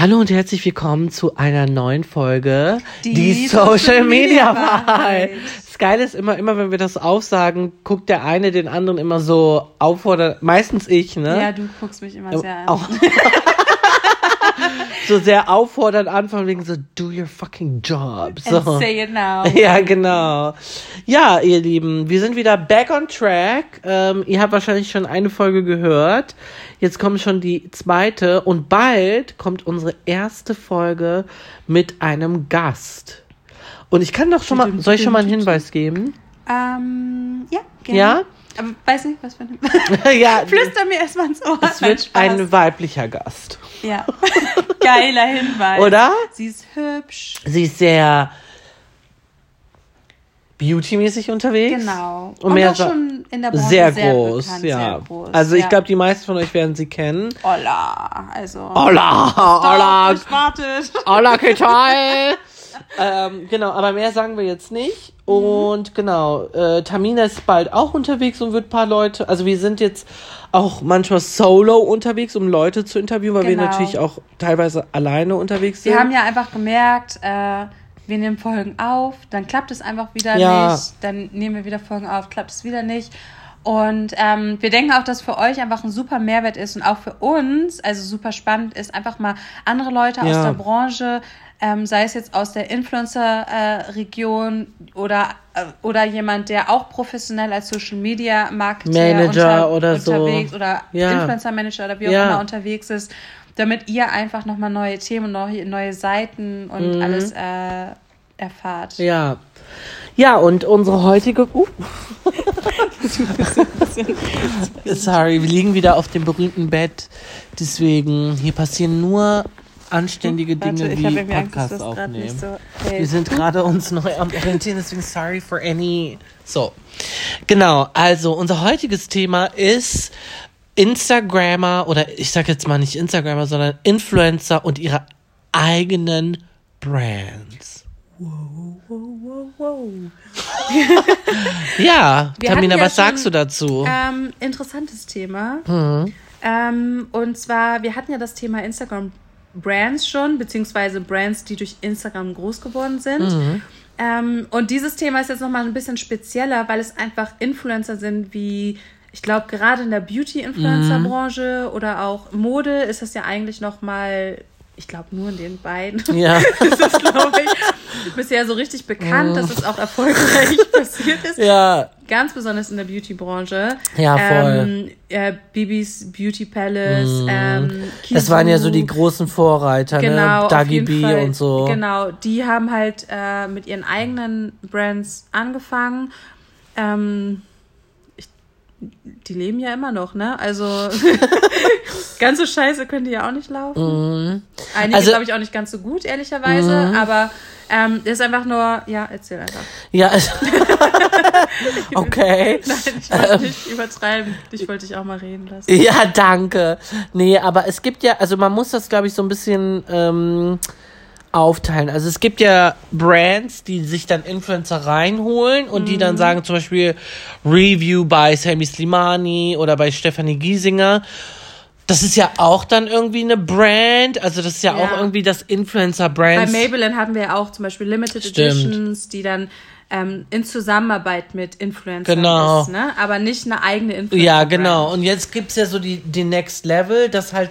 Hallo und herzlich willkommen zu einer neuen Folge Die, die Social, Media Wahrheit. Das Geile ist immer, immer wenn wir das aufsagen, guckt der eine den anderen immer so auffordert, meistens ich, ne? Ja, du guckst mich immer sehr an. so sehr auffordernd anfangen, wegen so, do your fucking job. So. And say it now. Ja, genau. Ja, ihr Lieben, wir sind wieder back on track. Ähm, ihr habt wahrscheinlich schon eine Folge gehört. Jetzt kommt schon die zweite und bald kommt unsere erste Folge mit einem Gast. Und ich kann doch schon mal, soll ich schon mal einen Hinweis geben? Ähm, ja, gerne. Ja? Aber weiß nicht, was für ein. ja, Flüster mir erstmal ins Ohr. Es wird ein weiblicher Gast. Ja. Geiler Hinweis. Oder? Sie ist hübsch. Sie ist sehr beautymäßig unterwegs. Genau. Und, und mehr schon in der Branche sehr, sehr groß, bekannt, ja. Sehr groß, also ich ja. glaube, die meisten von euch werden sie kennen. Hola, also. Hola, hola. wartet. Hola, ¿qué tal? Ähm, genau, aber mehr sagen wir jetzt nicht. Mhm. Und genau, äh, Tamina ist bald auch unterwegs und wird ein paar Leute, also wir sind jetzt auch manchmal solo unterwegs, um Leute zu interviewen, weil Genau. wir natürlich auch teilweise alleine unterwegs sind. Wir haben ja einfach gemerkt, äh, wir nehmen Folgen auf, dann klappt es einfach wieder Ja. nicht, dann nehmen wir wieder Folgen auf, klappt es wieder nicht. Und ähm, wir denken auch, dass für euch einfach ein super Mehrwert ist und auch für uns, also super spannend ist, einfach mal andere Leute aus Ja. der Branche, ähm, sei es jetzt aus der Influencer-Region oder, äh, oder jemand, der auch professionell als Social Media Marketer Manager oder so. unterwegs oder Ja. Influencer Manager oder wie auch Ja. immer unterwegs ist, damit ihr einfach nochmal neue Themen, neue, neue Seiten und Mhm. alles äh, erfahrt. Ja. Ja, und unsere heutige. Uh, sorry, wir liegen wieder auf dem berühmten Bett. Deswegen, hier passieren nur anständige Dinge Warte, wie Angst, Podcasts nicht aufnehmen. so hält. Wir sind gerade uns neu am Orientieren, deswegen sorry for any. So. Genau, also unser heutiges Thema ist Instagrammer oder ich sag jetzt mal nicht Instagrammer, sondern Influencer und ihre eigenen Brands. Ja, Wir Tamina, ja was sagst du schon, dazu? Ähm, interessantes Thema. Mhm. Ähm, und zwar, wir hatten ja das Thema Instagram Brands schon, beziehungsweise Brands, die durch Instagram groß geworden sind. Mhm. Ähm, und dieses Thema ist jetzt nochmal ein bisschen spezieller, weil es einfach Influencer sind wie, ich glaube, gerade in der Beauty-Influencer-Branche Mhm. oder auch Mode ist das ja eigentlich nochmal, ich glaube, nur in den beiden. Ja. Das ist, glaube ich, bisher so richtig bekannt, dass es auch erfolgreich passiert ist. ja, Ganz besonders in der Beauty-Branche. Ja, voll. Ähm, äh, Bibis Beauty Palace. Ähm, das waren ja so die großen Vorreiter, Genau, ne? Dagi B Fall. und so. Genau, die haben halt äh, mit ihren eigenen Brands angefangen. Ähm, die leben ja immer noch, ne? Also ganz so scheiße können die ja auch nicht laufen. Einige, Also- glaube ich, auch nicht ganz so gut, ehrlicherweise. Aber ähm, ist einfach nur, ja, erzähl einfach. Ja, also- okay. Nein, ich wollte nicht übertreiben. Ich wollte dich auch mal reden lassen. Ja, danke. Nee, aber es gibt ja, also man muss das, glaube ich, so ein bisschen ähm, aufteilen. Also es gibt ja Brands, die sich dann Influencer reinholen und die Mhm. dann sagen zum Beispiel Review bei Sammy Slimani oder bei Stephanie Giesinger. Das ist ja auch dann irgendwie eine Brand. Also das ist ja, Ja. auch irgendwie das Bei Influencer-Brands. Maybelline hatten wir ja auch zum Beispiel Limited Stimmt. Editions, die dann ähm, in Zusammenarbeit mit Influencern Genau. ist, ne? Aber nicht eine eigene Influencer. Ja, genau. Und jetzt gibt's ja so die, die Next Level, dass halt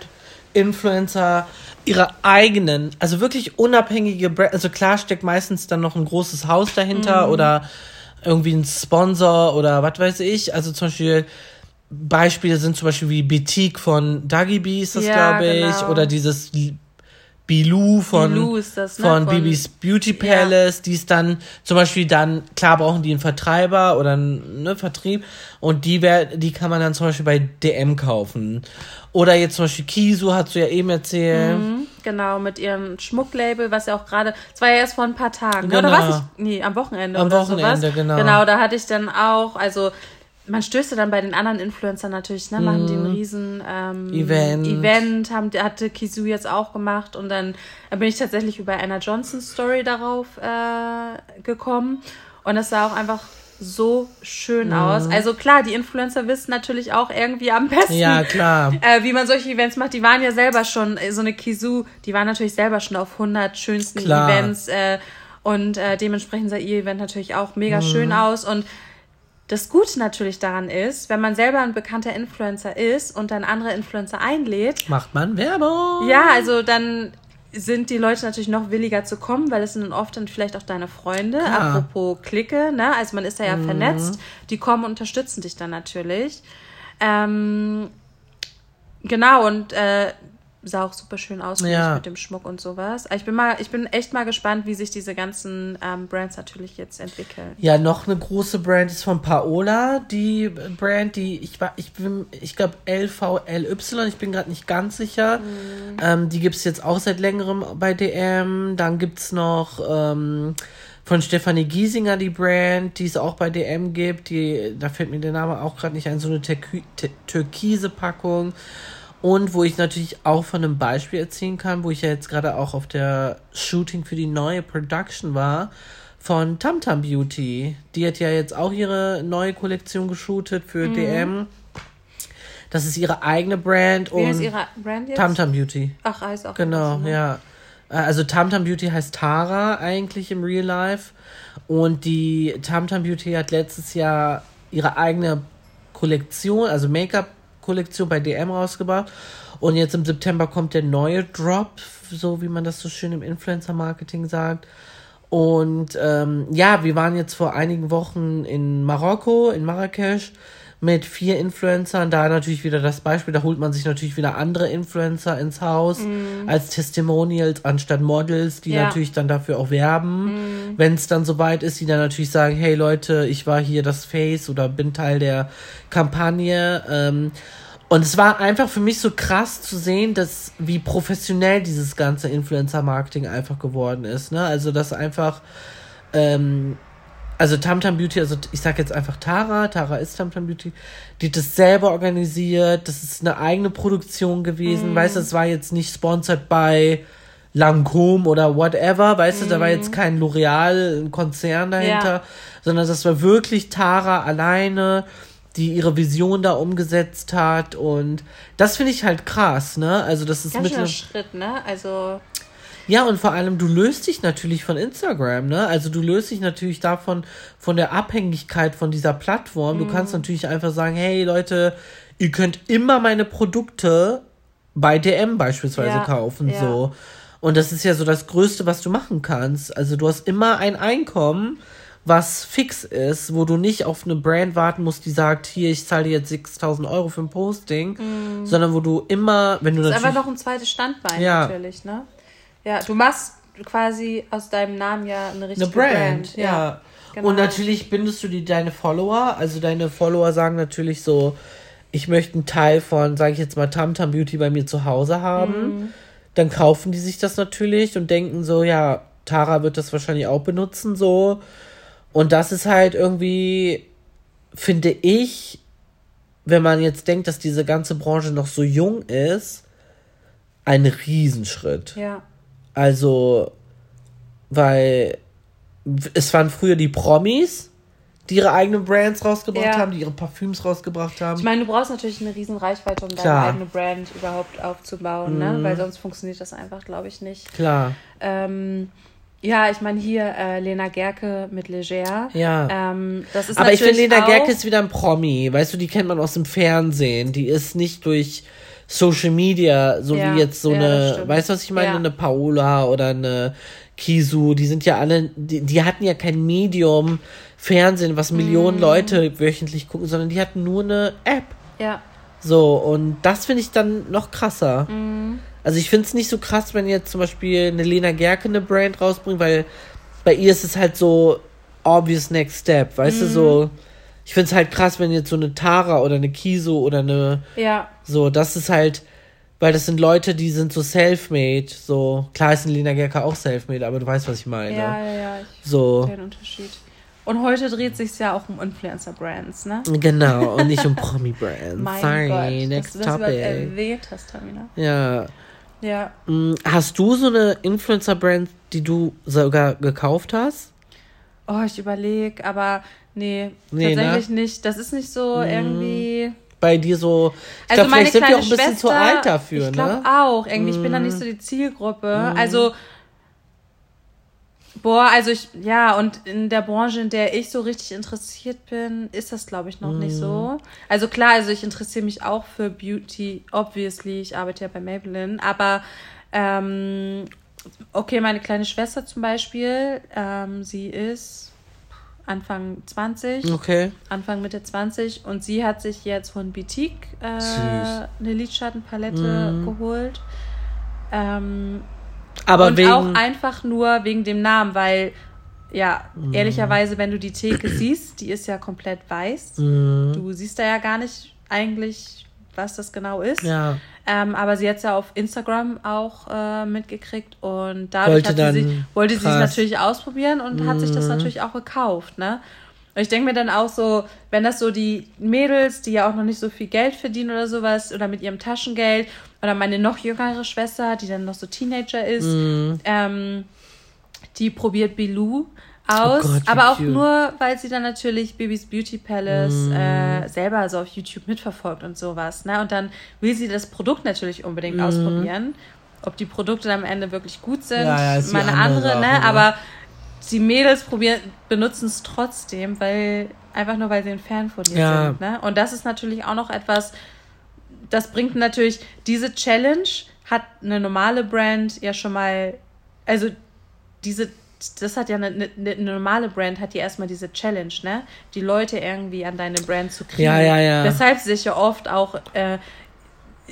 Influencer ihre eigenen, also wirklich unabhängige Brand, also klar steckt meistens dann noch ein großes Haus dahinter Mhm. oder irgendwie ein Sponsor oder was weiß ich. Also zum Beispiel Beispiele sind zum Beispiel wie Boutique von Dagi B ist das, Ja, glaube ich, genau. oder dieses Bilou von, Bilou ist das, ne? von, Von- Bibis Beauty Palace, die ist dann zum Beispiel dann, klar brauchen die einen Vertreiber oder einen ne, Vertrieb und die, wär, die kann man dann zum Beispiel bei DM kaufen. Oder jetzt zum Beispiel Kisu, hast du ja eben erzählt. Mhm, genau, mit ihrem Schmucklabel, was ja auch gerade, es war ja erst vor ein paar Tagen, ne? Genau. oder was? Ich, nee, am Wochenende Am Wochenende, sowas. genau. Genau, da hatte ich dann auch, also man stößt ja dann bei den anderen Influencern natürlich, ne, machen die einen riesen ähm, Mhm. Event. Event, haben, hatte Kisu jetzt auch gemacht und dann bin ich tatsächlich über einer Johnson Story darauf äh, gekommen und das sah auch einfach so schön Mhm. aus. Also klar, die Influencer wissen natürlich auch irgendwie am besten, Ja, klar. äh, wie man solche Events macht. Die waren ja selber schon, äh, so eine Kisu, die waren natürlich selber schon auf 100 schönsten Klar. Events äh, und äh, dementsprechend sah ihr Event natürlich auch mega Mhm. schön aus und das Gute natürlich daran ist, wenn man selber ein bekannter Influencer ist und dann andere Influencer einlädt, Macht man Werbung. ja, also dann sind die Leute natürlich noch williger zu kommen, weil es sind dann oft dann vielleicht auch deine Freunde. Klar. Mhm. Apropos Clique, ne? Also man ist da ja vernetzt. Die kommen und unterstützen dich dann natürlich. Ähm, genau, und äh, sah auch super schön aus Ja. mit dem Schmuck und sowas. Ich bin mal, ich bin echt mal gespannt, wie sich diese ganzen ähm, Brands natürlich jetzt entwickeln. Ja, noch eine große Brand ist von Paola, die Brand, die ich war, ich bin, ich glaube LVLY, ich bin gerade nicht ganz sicher. Ähm, die gibt's jetzt auch seit längerem bei DM. Dann gibt's noch ähm, von Stefanie Giesinger die Brand, die es auch bei DM gibt. Die, da fällt mir der Name auch gerade nicht ein, so eine türkise Packung. Und wo ich natürlich auch von einem Beispiel erzählen kann, wo ich ja jetzt gerade auch auf der Shooting für die neue Production war, von Tamtam Beauty. Die hat ja jetzt auch ihre neue Kollektion geshootet für DM. Das ist ihre eigene Brand. Wie heißt und ihre Brand jetzt? Tamtam Beauty. Ach, heißt auch Genau, ne? ja. Äh, Also Tamtam Beauty heißt Tara eigentlich im Real Life. Und die Tamtam Beauty hat letztes Jahr ihre eigene Kollektion, also Make-up-Kollektion bei DM rausgebracht. Und jetzt im September kommt der neue Drop, so wie man das so schön im Influencer-Marketing sagt. Und ähm, ja, wir waren jetzt vor einigen Wochen in Marokko, in Marrakesch, mit vier Influencern. Da natürlich wieder das Beispiel, da holt man sich natürlich wieder andere Influencer ins Haus als Testimonials anstatt Models, die Ja. natürlich dann dafür auch werben. Wenn es dann soweit ist, die dann natürlich sagen, hey Leute, ich war hier das Face oder bin Teil der Kampagne. Ähm, und es war einfach für mich so krass zu sehen, dass wie professionell dieses ganze Influencer-Marketing einfach geworden ist. Ne? Also dass einfach, ähm, also Tamtam Beauty, also ich sag jetzt einfach Tara, Tara ist Tamtam Beauty, die das selber organisiert, das ist eine eigene Produktion gewesen, weißt du, es war jetzt nicht sponsored by Lancôme oder whatever, weißt du, da war jetzt kein L'Oreal, ein Konzern dahinter, Ja. sondern das war wirklich Tara alleine, die ihre Vision da umgesetzt hat. Und das finde ich halt krass, ne? Also das ist Ganz mit Schritt, ne? Also, ja, und vor allem, du löst dich natürlich von Instagram, ne? Also du löst dich natürlich davon, von der Abhängigkeit von dieser Plattform. Du Mhm. kannst natürlich einfach sagen, hey Leute, ihr könnt immer meine Produkte bei DM beispielsweise Ja, kaufen, ja. so. Und das ist ja so das Größte, was du machen kannst. Also du hast immer ein Einkommen, was fix ist, wo du nicht auf eine Brand warten musst, die sagt, hier, ich zahle dir jetzt 6000 Euro für ein Posting, sondern wo du immer, wenn du Mhm. ist einfach noch ein zweites Standbein Ja. natürlich, ne? Ja, du machst quasi aus deinem Namen ja eine eine richtige Brand, ja. genau. Und natürlich bindest du die deine Follower, also deine Follower sagen natürlich so, ich möchte einen Teil von, sage ich jetzt mal, Tamtam Beauty bei mir zu Hause haben. Mhm. Dann kaufen die sich das natürlich und denken so, ja, Tara wird das wahrscheinlich auch benutzen, so. Und das ist halt irgendwie, finde ich, wenn man jetzt denkt, dass diese ganze Branche noch so jung ist, ein Riesenschritt. Ja. Also, weil es waren früher die Promis, die ihre eigenen Brands rausgebracht Ja. haben, die ihre Parfüms rausgebracht haben. Ich meine, du brauchst natürlich eine riesen Reichweite, um deine Klar. Mhm. eigene Brand überhaupt aufzubauen, ne? Weil sonst funktioniert das einfach, glaube ich, nicht. Klar, Ähm, ja, ich meine hier äh, Lena Gerke mit Leger. ja. Ähm, das ist Aber ich finde, Lena Gerke ist wieder ein Promi. Weißt du, die kennt man aus dem Fernsehen. Die ist nicht durch Social Media, so Ja, wie jetzt so ja, eine, weißt du, was ich meine? Ja. Eine Paola oder eine Kisu. Die sind ja alle, die, die hatten ja kein Medium Fernsehen, was Millionen Mhm. Leute wöchentlich gucken, sondern die hatten nur eine App. Ja, So, und das finde ich dann noch krasser. Mhm. Also ich finde es nicht so krass, wenn jetzt zum Beispiel eine Lena Gerke eine Brand rausbringt, weil bei ihr ist es halt so obvious next step, weißt du, Mhm. so. Ich finde es halt krass, wenn jetzt so eine Tara oder eine Kiso oder eine, ja, so, das ist halt, weil das sind Leute, die sind so self-made, so. Klar ist ein Lena Gerke auch self-made, aber du weißt, was ich meine. ja, ja, ja, ich So. den Unterschied. Und heute dreht sich ja auch um Influencer-Brands, ne? Genau, und nicht um Promi-Brands. Sorry, Gott, next dass du das topic. erwähnt hast, Tamina. Ja. Ja. Mm, Hast du so eine Influencer-Brand, die du sogar gekauft hast? Oh, ich überlege, aber nee, Nee, ne? tatsächlich nicht. Das ist nicht so irgendwie. Bei dir so. Ich Also glaube, meine vielleicht sind wir auch ein bisschen zu Schwester, alt dafür, Ich glaube ne? auch. Irgendwie, ich bin da nicht so die Zielgruppe. Also, boah, also ich, ja, und in der Branche, in der ich so richtig interessiert bin, ist das, glaube ich, noch nicht so. Also klar, also ich interessiere mich auch für Beauty, obviously. Ich arbeite ja bei Maybelline, aber ähm, okay, meine kleine Schwester zum Beispiel, ähm, sie ist Anfang 20. Okay. Anfang Mitte 20 und sie hat sich jetzt von Boutique äh, eine Lidschattenpalette geholt. Ähm, Aber und wegen. auch einfach nur wegen dem Namen, weil ja, ehrlicherweise, wenn du die Theke siehst, die ist ja komplett weiß. Mhm. Du siehst da ja gar nicht eigentlich, was das genau ist. Ja. Ähm, aber sie hat es ja auf Instagram auch äh, mitgekriegt und dadurch Wollte sie sich, wollte sie es. Mhm. natürlich ausprobieren und hat sich das natürlich auch gekauft, ne? Und ich denke mir dann auch so, wenn das so die Mädels, die ja auch noch nicht so viel Geld verdienen oder sowas, oder mit ihrem Taschengeld, oder meine noch jüngere Schwester, die dann noch so Teenager ist, Mhm. ähm, die probiert Bilou aus, Oh Gott, aber auch cute. nur, weil sie dann natürlich Bibis Beauty Palace Mhm. äh, selber so auf YouTube mitverfolgt und sowas. Ne? Und dann will sie das Produkt natürlich unbedingt Mhm. ausprobieren. Ob die Produkte dann am Ende wirklich gut sind, Ja, ja, meine andere andere, ne? ne? Aber die Mädels probieren, benutzen es trotzdem, weil einfach nur weil sie ein Fan von dir Ja. sind. Ne? Und das ist natürlich auch noch etwas, das bringt natürlich, diese Challenge hat eine normale Brand ja schon mal, also diese, das hat ja eine, eine, eine normale Brand, hat ja erstmal diese Challenge, ne? Die Leute irgendwie an deine Brand zu kriegen. Ja, ja, ja. Weshalb sich ja oft auch äh,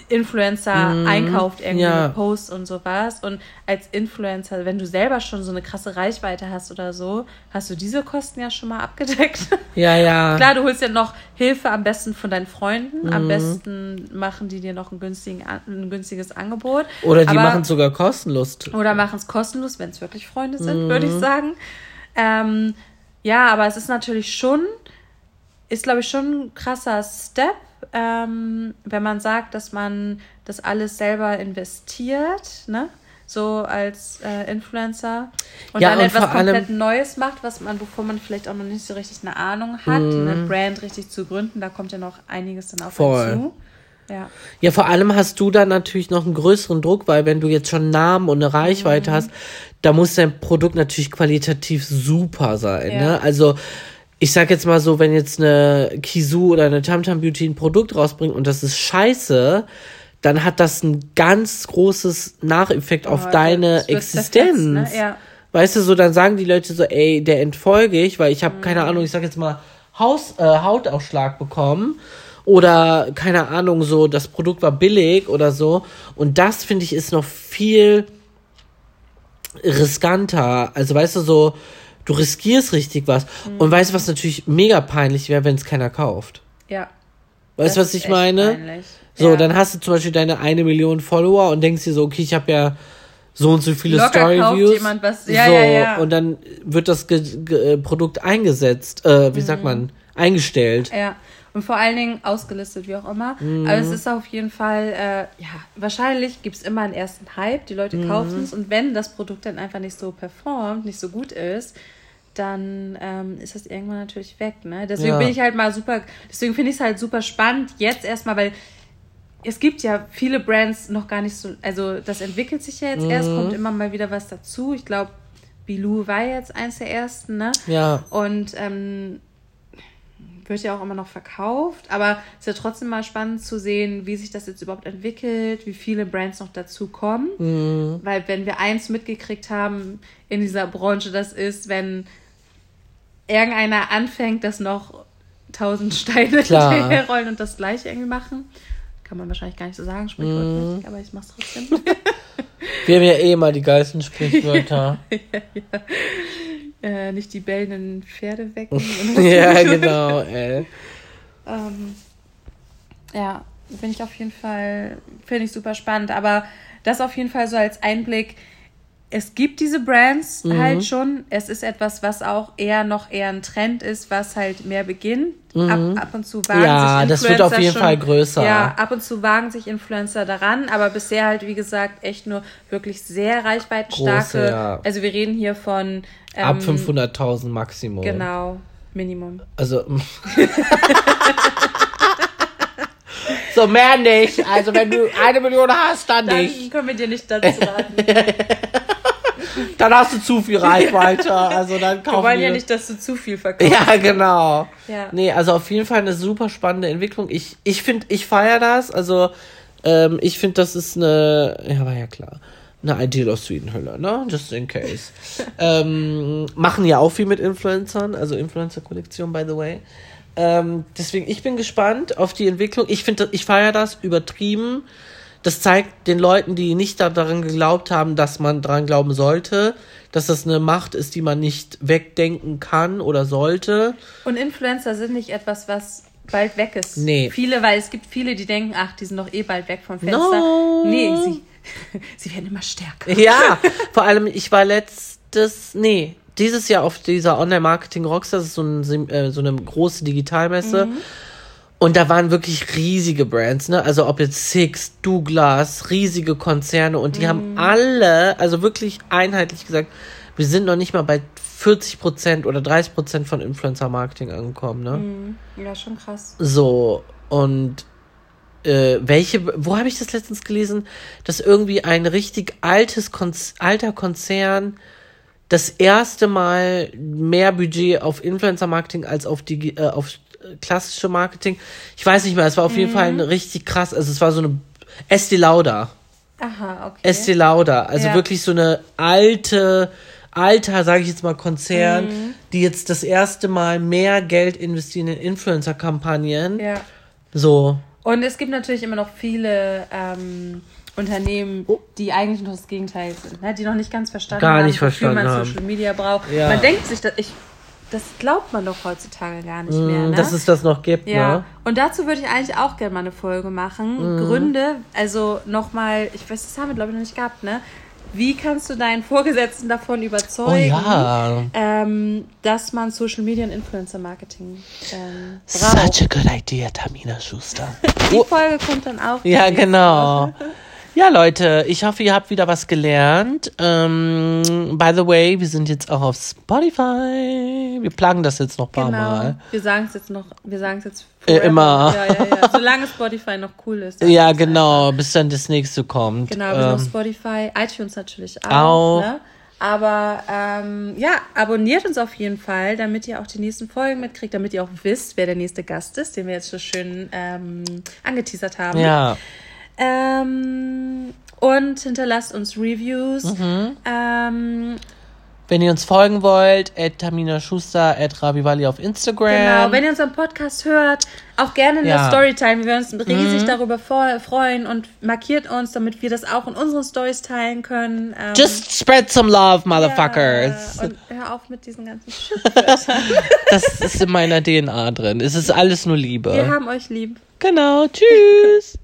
Influencer einkauft, irgendwie Mhm. ja. Posts und sowas. Und als Influencer, wenn du selber schon so eine krasse Reichweite hast oder so, hast du diese Kosten ja schon mal abgedeckt. Ja, ja. Klar, du holst ja noch Hilfe am besten von deinen Freunden. Mhm. Am besten machen die dir noch ein, günstigen, ein günstiges Angebot. Oder die machen es sogar kostenlos. Oder machen es kostenlos, wenn es wirklich Freunde sind, würde ich sagen. Ähm, ja, aber es ist natürlich schon, ist glaube ich schon ein krasser Step, ähm, wenn man sagt, dass man das alles selber investiert, ne? So als äh, Influencer und Ja, dann und etwas komplett Neues macht, was man, wovon man vielleicht auch noch nicht so richtig eine Ahnung hat, eine Brand richtig zu gründen, da kommt ja noch einiges dann auf Voll. zu. Ja. Ja, vor allem hast du dann natürlich noch einen größeren Druck, weil wenn du jetzt schon einen Namen und eine Mhm. Reichweite hast, da muss dein Produkt natürlich qualitativ super sein. Ja. Ne? Also ich sag jetzt mal so, wenn jetzt eine Kisu oder eine Tamtam Beauty ein Produkt rausbringt und das ist scheiße, dann hat das ein ganz großes Nacheffekt auf Oh, deine das wird Existenz. ne? Ja. Weißt du, so dann sagen die Leute so, ey, der entfolge ich, weil ich habe Mhm. keine Ahnung, ich sag jetzt mal Haus, äh, Hautausschlag bekommen oder keine Ahnung, so das Produkt war billig oder so und das finde ich ist noch viel riskanter. Also weißt du so, du riskierst richtig was Mhm. und weißt du, was natürlich mega peinlich wäre, wenn es keiner kauft. Ja. Weißt du, was ich meine? peinlich. So, Ja. dann hast du zum Beispiel deine eine Million Follower und denkst dir so, okay, ich habe ja so und so viele Locker Story Views. was. Ja, so, ja, ja. und dann wird das Ge Ge äh, Produkt eingesetzt, äh, wie Mhm. sagt man, eingestellt. Ja, und vor allen Dingen ausgelistet, wie auch immer. Mhm. Aber es ist auf jeden Fall, äh, ja, wahrscheinlich gibt es immer einen ersten Hype, die Leute Mhm. kaufen es und wenn das Produkt dann einfach nicht so performt, nicht so gut ist, dann ähm, ist das irgendwann natürlich weg. Ne? Deswegen Ja. bin ich halt mal super, deswegen finde ich es halt super spannend, jetzt erstmal, weil es gibt ja viele Brands noch gar nicht so, also das entwickelt sich ja jetzt Mhm. erst, kommt immer mal wieder was dazu. Ich glaube, Bilou war jetzt eins der ersten, ne? Ja. Und ähm, wird ja auch immer noch verkauft, aber es ist ja trotzdem mal spannend zu sehen, wie sich das jetzt überhaupt entwickelt, wie viele Brands noch dazu kommen. Mhm. Weil wenn wir eins mitgekriegt haben in dieser Branche, das ist, wenn irgendeiner anfängt, dass noch tausend Steine Klar. hinterherrollen und das gleiche irgendwie machen. Kann man wahrscheinlich gar nicht so sagen, sprichwörtlich, Mhm. aber ich mach's trotzdem. Wir haben ja eh immer die geilsten Sprichwörter. äh, nicht die bellenden Pferde wecken. ja, genau, ey. Ähm, ja, bin ich auf jeden Fall, finde ich super spannend. Aber das auf jeden Fall so als Einblick. Es gibt diese Brands Mhm. halt schon. Es ist etwas, was auch eher noch eher ein Trend ist, was halt mehr beginnt. Ab, ab und zu wagen Mhm. Ja, sich das wird Influencer auf jeden schon, Fall größer. Ja, ab und zu wagen sich Influencer daran, aber bisher halt, wie gesagt, echt nur wirklich sehr reichweitenstarke. Große, ja. Also wir reden hier von ähm, Ab 500.000 Maximum. Genau. Minimum. Also. so mehr nicht. Also wenn du eine Million hast, dann, Dann nicht. können wir dir nicht dazu raten. Dann hast du zu viel Reichweite. Also dann Wir kaufen wollen ja nicht, dass du zu viel verkaufst. Ja, genau. Ja. Nee, also auf jeden Fall eine super spannende Entwicklung. Ich, ich finde, ich feiere das. Also, ähm, ich finde, das ist eine, ja, war ja klar, eine Ideal aus Swedenhülle, ne? Just in case. ähm, machen ja auch viel mit Influencern, also Influencer-Kollektion, by the way. Ähm, deswegen, ich bin gespannt auf die Entwicklung. Ich finde, ich feiere das übertrieben. Das zeigt den Leuten, die nicht da- daran geglaubt haben, dass man daran glauben sollte, dass das eine Macht ist, die man nicht wegdenken kann oder sollte. Und Influencer sind nicht etwas, was bald weg ist. Nee. Viele, weil es gibt viele, die denken, ach, die sind doch eh bald weg vom Fenster. No. Nee, sie, sie werden immer stärker. Ja, vor allem, ich war letztes, nee, dieses Jahr auf dieser Online-Marketing Rockstars, das ist so, ein, äh, so eine große Digitalmesse. Und da waren wirklich riesige Brands, ne? Also ob jetzt Six, Douglas, riesige Konzerne und die haben alle, also wirklich einheitlich gesagt, wir sind noch nicht mal bei 40 Prozent oder 30 Prozent von Influencer-Marketing angekommen, ne? Ja, schon krass. So, und äh, welche, wo habe ich das letztens gelesen, dass irgendwie ein richtig altes Konz alter Konzern das erste Mal mehr Budget auf Influencer-Marketing als auf die äh, auf klassische Marketing. Ich weiß nicht mehr, es war auf jeden Fall ein richtig krass, also es war so eine Estee Lauder. Aha, okay. Estee Lauder, also Ja. wirklich so eine alte, alter, sage ich jetzt mal, Konzern, Mhm. die jetzt das erste Mal mehr Geld investieren in Influencer-Kampagnen. ja. So, Und es gibt natürlich immer noch viele ähm, Unternehmen, Oh. die eigentlich noch das Gegenteil sind, ne? die noch nicht ganz verstanden Gar haben, nicht verstanden wofür man haben. Social Media braucht. Ja. Man denkt sich, dass ich, das glaubt man doch heutzutage gar nicht mehr. Mm, Ne? dass es das noch gibt, Ja, ne? und dazu würde ich eigentlich auch gerne mal eine Folge machen. Gründe, also nochmal, ich weiß, das haben wir glaube ich noch nicht gehabt, ne? Wie kannst du deinen Vorgesetzten davon Oh überzeugen, ja. ähm, dass man Social Media und Influencer Marketing ähm, braucht? Such a good idea, Tamina Schuster. Die Folge kommt dann auch. Ja, genau. Ja, Leute, ich hoffe, ihr habt wieder was gelernt. Ähm, by the way, wir sind jetzt auch auf Spotify. Wir plagen das jetzt noch ein paar Genau. Mal. Wir sagen es jetzt noch, wir sagen es jetzt Äh, immer. Ja, ja, ja. Solange Spotify noch cool ist. Ja, genau, bis dann das nächste kommt. Genau, wir sind auf Ähm, Spotify, iTunes natürlich auch. Auch. Ne? Aber ähm, ja, abonniert uns auf jeden Fall, damit ihr auch die nächsten Folgen mitkriegt, damit ihr auch wisst, wer der nächste Gast ist, den wir jetzt so schön ähm, angeteasert haben. ja, Ähm, und hinterlasst uns Reviews. Mhm. Ähm, wenn ihr uns folgen wollt, at Tamina Schuster, at Ravivali auf Instagram. genau, wenn ihr unseren Podcast hört, auch gerne in Ja. Mhm. der Storytime. Wir würden uns riesig darüber vor- freuen und markiert uns, damit wir das auch in unseren Stories teilen können. Ähm, Just spread some love, motherfuckers. Ja, und hör auf mit diesen ganzen. Das ist in meiner DNA drin. Es ist alles nur Liebe. Wir haben euch lieb. Genau, tschüss.